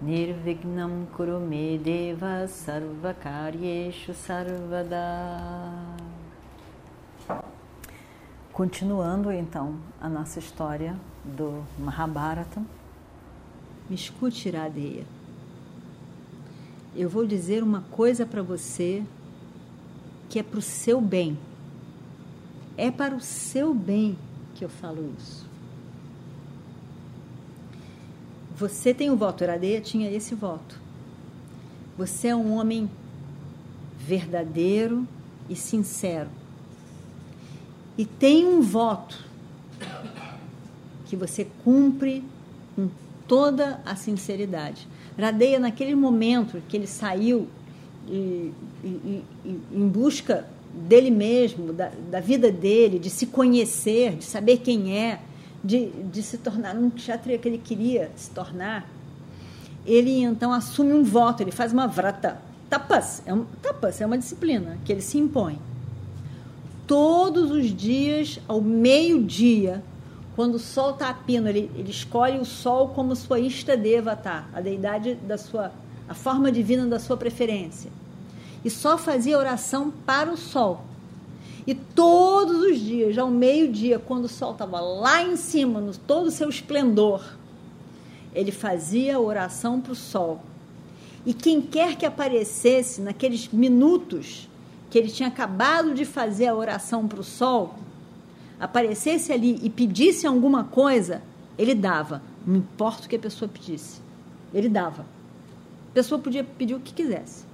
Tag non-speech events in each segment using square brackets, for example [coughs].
Nirvignam Kurume Deva Sarvakaryeshu Sarvada Continuando então a nossa história do Mahabharata, me escute, Iradeia. Eu vou dizer uma coisa para você que é para o seu bem. É para o seu bem que eu falo isso. Você tem o voto, Iradeia tinha esse voto. Você é um homem verdadeiro e sincero e tem um voto que você cumpre com toda a sinceridade. Radeia, naquele momento que ele saiu e, e, e, em busca dele mesmo, da, da, vida dele, de se conhecer, de saber quem é, de, de se tornar um kshatriya que ele queria se tornar, ele então assume um voto, ele faz uma vrata. Tapas é, um, tapas é uma disciplina que ele se impõe todos os dias, ao meio-dia, quando o sol está a pino, ele, ele escolhe o sol como sua Istadevata, a deidade da sua, a forma divina da sua preferência. E só fazia oração para o sol. E todos os dias, ao meio-dia, quando o sol estava lá em cima, no todo o seu esplendor, ele fazia oração para o sol. E quem quer que aparecesse naqueles minutos que ele tinha acabado de fazer a oração para o sol, aparecesse ali e pedisse alguma coisa, ele dava. Não importa o que a pessoa pedisse. Ele dava. A pessoa podia pedir o que quisesse.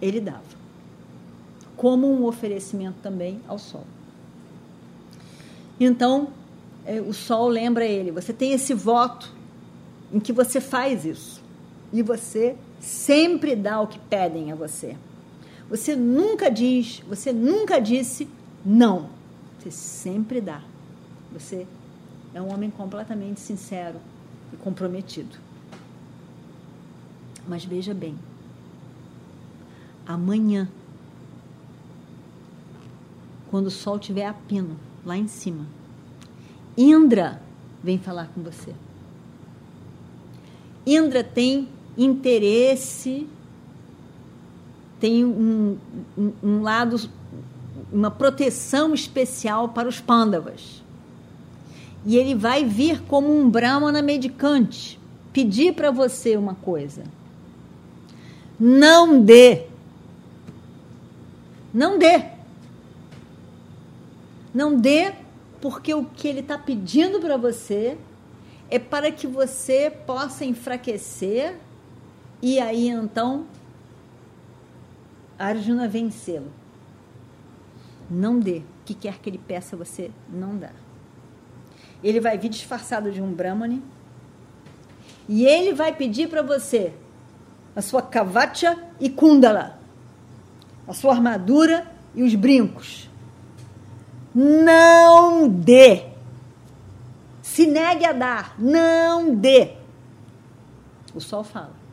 Ele dava. Como um oferecimento também ao sol. Então, é, o sol lembra ele: você tem esse voto em que você faz isso. E você sempre dá o que pedem a você. Você nunca diz, você nunca disse não. Você sempre dá. Você é um homem completamente sincero e comprometido. Mas veja bem, amanhã, quando o sol estiver a pino, lá em cima, Indra vem falar com você. Indra tem interesse tem um, um, um lado, uma proteção especial para os pândavas. E ele vai vir como um brahmana medicante, pedir para você uma coisa. Não dê. Não dê. Não dê, porque o que ele está pedindo para você é para que você possa enfraquecer e aí então Arjuna vencê-lo. Não dê. O que quer que ele peça, você não dá. Ele vai vir disfarçado de um Brahmane e ele vai pedir para você a sua kavacha e kundala, a sua armadura e os brincos. Não dê. Se negue a dar. Não dê. O sol fala.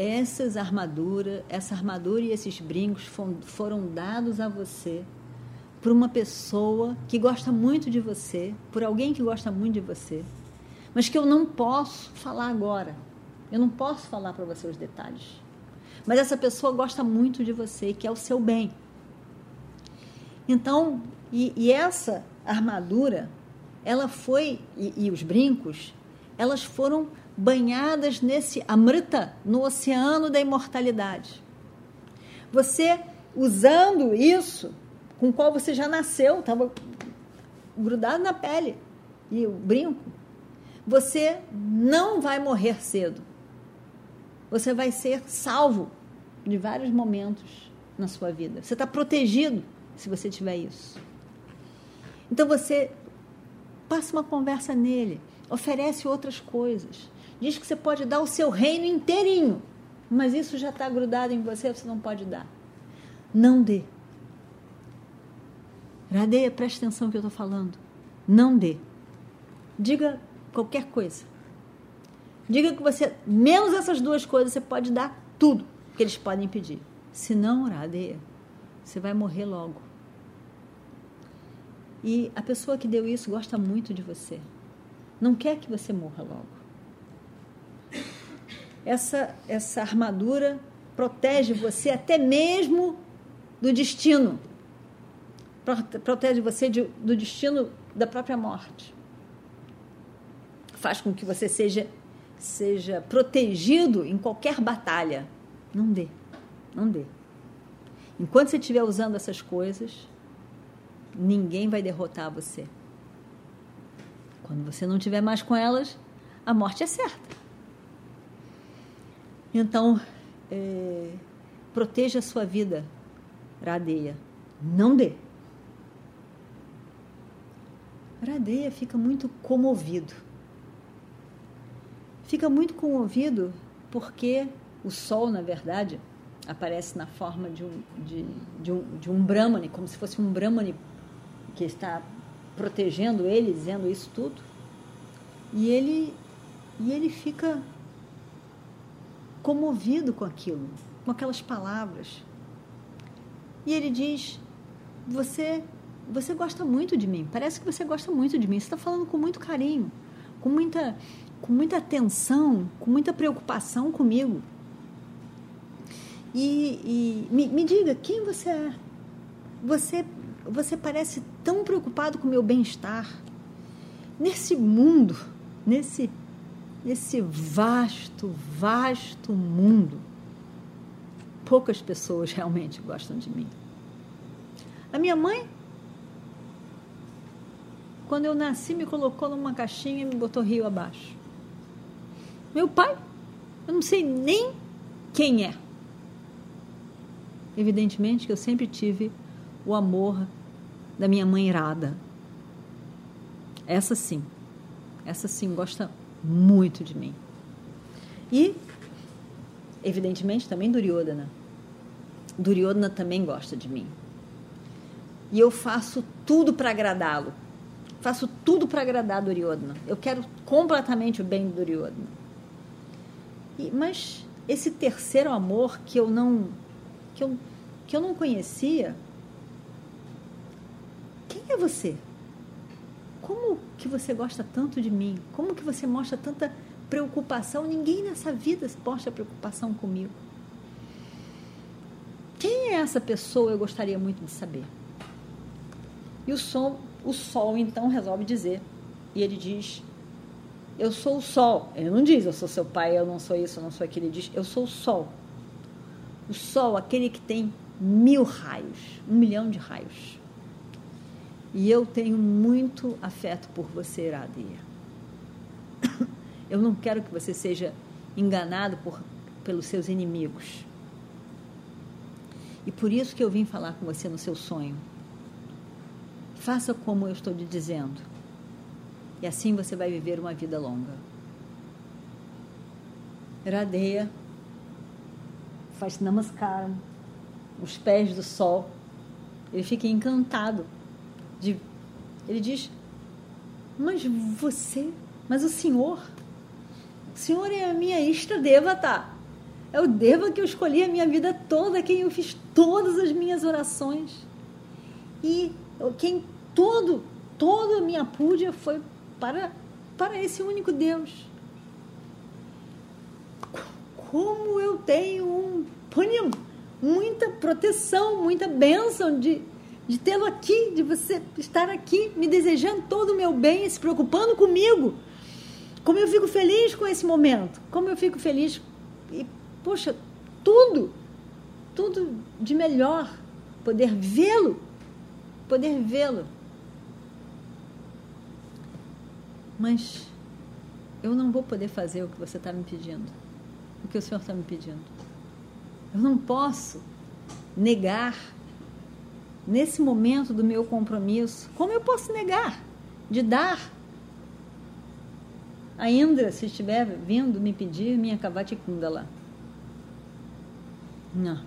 essas armaduras, essa armadura e esses brincos foram dados a você por uma pessoa que gosta muito de você, por alguém que gosta muito de você, mas que eu não posso falar agora. Eu não posso falar para você os detalhes. Mas essa pessoa gosta muito de você, que é o seu bem. Então, e, e essa armadura, ela foi, e, e os brincos, elas foram banhadas nesse amrita, no oceano da imortalidade. Você usando isso, com o qual você já nasceu, estava grudado na pele, e o brinco, você não vai morrer cedo. Você vai ser salvo de vários momentos na sua vida. Você está protegido se você tiver isso. Então você passa uma conversa nele, oferece outras coisas. Diz que você pode dar o seu reino inteirinho, mas isso já está grudado em você, você não pode dar. Não dê. Radeia, preste atenção no que eu estou falando. Não dê. Diga qualquer coisa. Diga que você, menos essas duas coisas, você pode dar tudo que eles podem pedir. Se não, Radeia, você vai morrer logo. E a pessoa que deu isso gosta muito de você. Não quer que você morra logo. Essa, essa armadura protege você até mesmo do destino. Protege você de, do destino da própria morte. Faz com que você seja, seja protegido em qualquer batalha. Não dê. Não dê. Enquanto você estiver usando essas coisas, ninguém vai derrotar você. Quando você não tiver mais com elas, a morte é certa. Então, é, proteja a sua vida, Radeia. Não dê. Radeia fica muito comovido. Fica muito comovido porque o sol, na verdade, aparece na forma de um, de, de um, de um Brahmani, como se fosse um Brahmani que está protegendo ele, dizendo isso tudo. E ele, e ele fica comovido com aquilo, com aquelas palavras. E ele diz: Você você gosta muito de mim, parece que você gosta muito de mim, você está falando com muito carinho, com muita, com muita atenção, com muita preocupação comigo. E, e me, me diga, quem você é? Você, você parece tão preocupado com o meu bem-estar. Nesse mundo, nesse, nesse vasto, vasto mundo, poucas pessoas realmente gostam de mim. A minha mãe, quando eu nasci, me colocou numa caixinha e me botou rio abaixo. Meu pai, eu não sei nem quem é. Evidentemente que eu sempre tive o amor da minha mãe irada. Essa sim, essa sim gosta muito de mim. E, evidentemente, também Duryodhana. Duryodhana também gosta de mim. E eu faço tudo para agradá-lo. Faço tudo para agradar Duryodhana. Eu quero completamente o bem do Duryodhana. E, mas esse terceiro amor que eu não que eu, que eu não conhecia, quem é você? Como que você gosta tanto de mim? Como que você mostra tanta preocupação? Ninguém nessa vida mostra preocupação comigo. Quem é essa pessoa? Eu gostaria muito de saber. E o som o sol então resolve dizer. E ele diz: Eu sou o sol. Ele não diz: Eu sou seu pai, eu não sou isso, eu não sou aquilo. Ele diz: Eu sou o sol. O sol, aquele que tem mil raios, um milhão de raios. E eu tenho muito afeto por você, Iradeia. [coughs] Eu não quero que você seja enganado por, pelos seus inimigos. E por isso que eu vim falar com você no seu sonho. Faça como eu estou lhe dizendo. E assim você vai viver uma vida longa. Radeia faz namaskaram, os pés do sol. Ele fica encantado. De, ele diz: Mas você, mas o senhor, o senhor é a minha Ishta Devata. É o Deva que eu escolhi a minha vida toda, quem eu fiz todas as minhas orações. E quem todo, toda a minha púdia foi para, para esse único Deus. Como eu tenho um punyam, muita proteção, muita bênção de, de tê-lo aqui, de você estar aqui, me desejando todo o meu bem, se preocupando comigo. Como eu fico feliz com esse momento, como eu fico feliz e, poxa, tudo, tudo de melhor, poder vê-lo, poder vê-lo. mas eu não vou poder fazer o que você está me pedindo, o que o Senhor está me pedindo. Eu não posso negar nesse momento do meu compromisso. Como eu posso negar de dar a Indra, se estiver vindo me pedir minha Kavati Kundala. Não.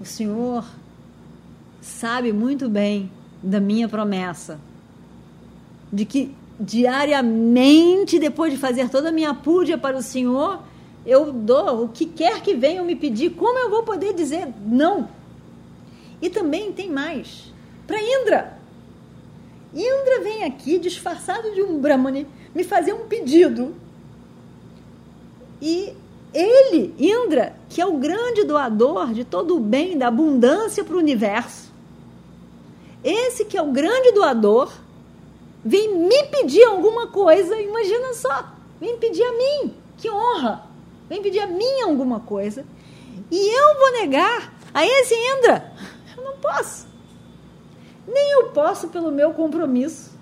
O Senhor sabe muito bem da minha promessa de que diariamente, depois de fazer toda a minha púdia para o Senhor, eu dou o que quer que venham me pedir. Como eu vou poder dizer não? E também tem mais. Para Indra. Indra vem aqui disfarçado de um Brahmani me fazer um pedido. E ele, Indra, que é o grande doador de todo o bem, da abundância para o universo, esse que é o grande doador, vem me pedir alguma coisa, imagina só, vem pedir a mim, que honra, vem pedir a mim alguma coisa, e eu vou negar. A esse Indra, eu não posso, nem eu posso pelo meu compromisso,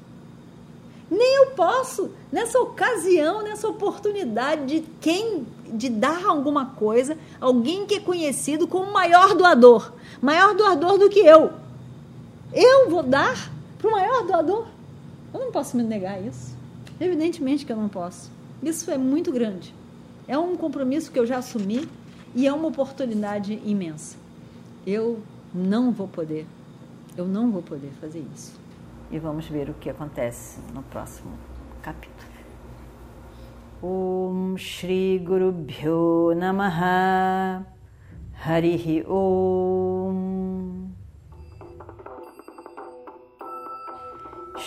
nem eu posso nessa ocasião, nessa oportunidade de quem de dar alguma coisa, alguém que é conhecido como maior doador, maior doador do que eu. Eu vou dar para o maior doador? Eu não posso me negar isso. Evidentemente que eu não posso. Isso é muito grande. É um compromisso que eu já assumi e é uma oportunidade imensa. Eu não vou poder, eu não vou poder fazer isso. E vamos ver o que acontece no próximo capítulo. Om Shri Guru Bhyo Namaha Harihi Om